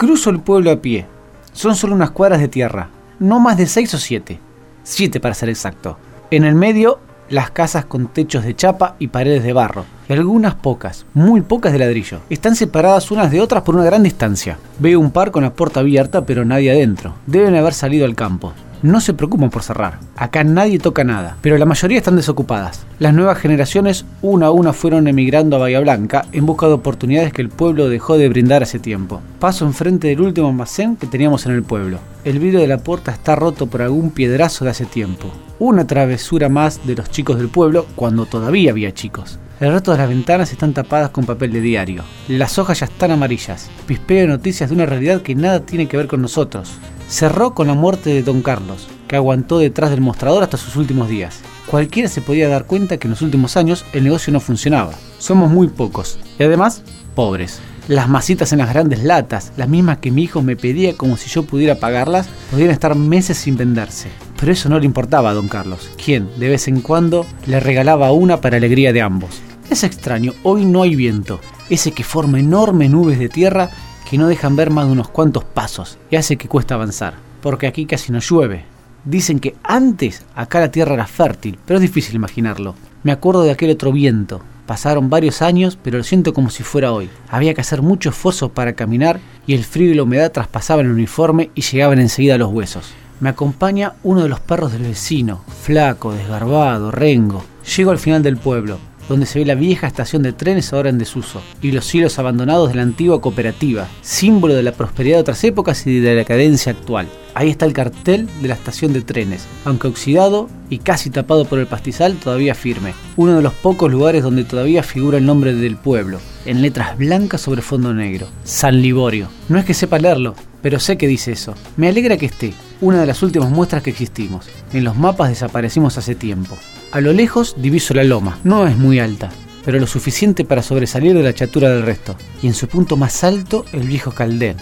Cruzo el pueblo a pie. Son solo unas cuadras de tierra, no más de seis o siete. Siete para ser exacto. En el medio, las casas con techos de chapa y paredes de barro, y algunas pocas, muy pocas de ladrillo. Están separadas unas de otras por una gran distancia. Veo un par con la puerta abierta, pero nadie adentro. Deben haber salido al campo no se preocupan por cerrar. Acá nadie toca nada, pero la mayoría están desocupadas. Las nuevas generaciones una a una fueron emigrando a Bahía Blanca en busca de oportunidades que el pueblo dejó de brindar hace tiempo. Paso enfrente del último almacén que teníamos en el pueblo. El vidrio de la puerta está roto por algún piedrazo de hace tiempo. Una travesura más de los chicos del pueblo cuando todavía había chicos. El resto de las ventanas están tapadas con papel de diario. Las hojas ya están amarillas. Pispeo noticias de una realidad que nada tiene que ver con nosotros cerró con la muerte de Don Carlos, que aguantó detrás del mostrador hasta sus últimos días. Cualquiera se podía dar cuenta que en los últimos años el negocio no funcionaba. Somos muy pocos y además pobres. Las masitas en las grandes latas, las mismas que mi hijo me pedía como si yo pudiera pagarlas, podían estar meses sin venderse. Pero eso no le importaba a don Carlos, quien de vez en cuando le regalaba una para alegría de ambos. Es extraño, hoy no hay viento, ese que forma enormes nubes de tierra que no dejan ver más de unos cuantos pasos y hace que cuesta avanzar, porque aquí casi no llueve. Dicen que antes acá la tierra era fértil, pero es difícil imaginarlo. Me acuerdo de aquel otro viento. Pasaron varios años, pero lo siento como si fuera hoy. Había que hacer mucho esfuerzo para caminar y el frío y la humedad traspasaban el uniforme y llegaban enseguida a los huesos. Me acompaña uno de los perros del vecino, flaco, desgarbado, rengo. Llego al final del pueblo donde se ve la vieja estación de trenes ahora en desuso, y los cielos abandonados de la antigua cooperativa, símbolo de la prosperidad de otras épocas y de la cadencia actual. Ahí está el cartel de la estación de trenes, aunque oxidado y casi tapado por el pastizal, todavía firme. Uno de los pocos lugares donde todavía figura el nombre del pueblo, en letras blancas sobre fondo negro. San Liborio. No es que sepa leerlo, pero sé que dice eso. Me alegra que esté, una de las últimas muestras que existimos. En los mapas desaparecimos hace tiempo. A lo lejos diviso la loma, no es muy alta, pero lo suficiente para sobresalir de la chatura del resto. Y en su punto más alto, el viejo Caldén.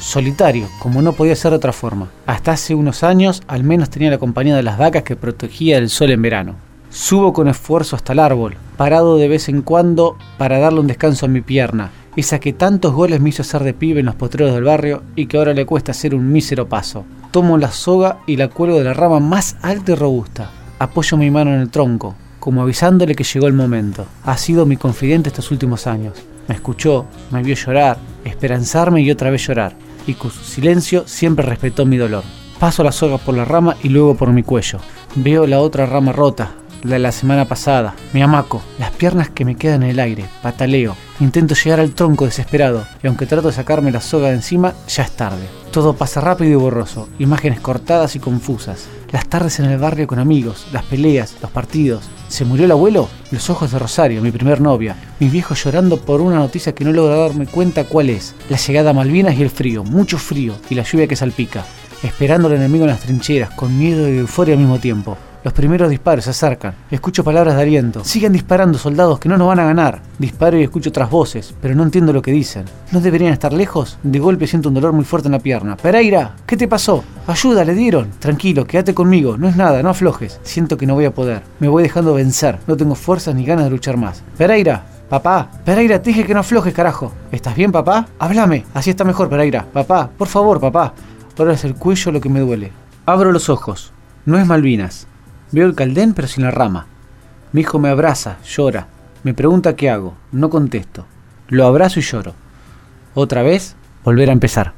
Solitario, como no podía ser de otra forma. Hasta hace unos años al menos tenía la compañía de las vacas que protegía del sol en verano. Subo con esfuerzo hasta el árbol, parado de vez en cuando para darle un descanso a mi pierna, esa que tantos goles me hizo hacer de pibe en los potreros del barrio y que ahora le cuesta hacer un mísero paso. Tomo la soga y la cuelgo de la rama más alta y robusta apoyo mi mano en el tronco, como avisándole que llegó el momento. Ha sido mi confidente estos últimos años. Me escuchó, me vio llorar, esperanzarme y otra vez llorar, y con su silencio siempre respetó mi dolor. Paso la soga por la rama y luego por mi cuello. Veo la otra rama rota, la de la semana pasada. Me amaco, las piernas que me quedan en el aire, pataleo. Intento llegar al tronco desesperado, y aunque trato de sacarme la soga de encima, ya es tarde. Todo pasa rápido y borroso, imágenes cortadas y confusas. Las tardes en el barrio con amigos, las peleas, los partidos. ¿Se murió el abuelo? Los ojos de Rosario, mi primer novia. Mis viejos llorando por una noticia que no logro darme cuenta cuál es. La llegada a Malvinas y el frío, mucho frío, y la lluvia que salpica. Esperando al enemigo en las trincheras, con miedo y euforia al mismo tiempo. Los primeros disparos se acercan. Escucho palabras de aliento. Sigan disparando, soldados, que no nos van a ganar. Disparo y escucho otras voces, pero no entiendo lo que dicen. ¿No deberían estar lejos? De golpe siento un dolor muy fuerte en la pierna. Pereira, ¿qué te pasó? Ayuda, le dieron. Tranquilo, quédate conmigo. No es nada, no aflojes. Siento que no voy a poder. Me voy dejando vencer. No tengo fuerzas ni ganas de luchar más. Pereira, Papá, Pereira, te dije que no aflojes, carajo. ¿Estás bien, papá? Háblame. Así está mejor, Pereira. Papá, por favor, papá. Ahora es el cuello lo que me duele. Abro los ojos. No es Malvinas. Veo el caldén pero sin la rama. Mi hijo me abraza, llora. Me pregunta qué hago. No contesto. Lo abrazo y lloro. Otra vez, volver a empezar.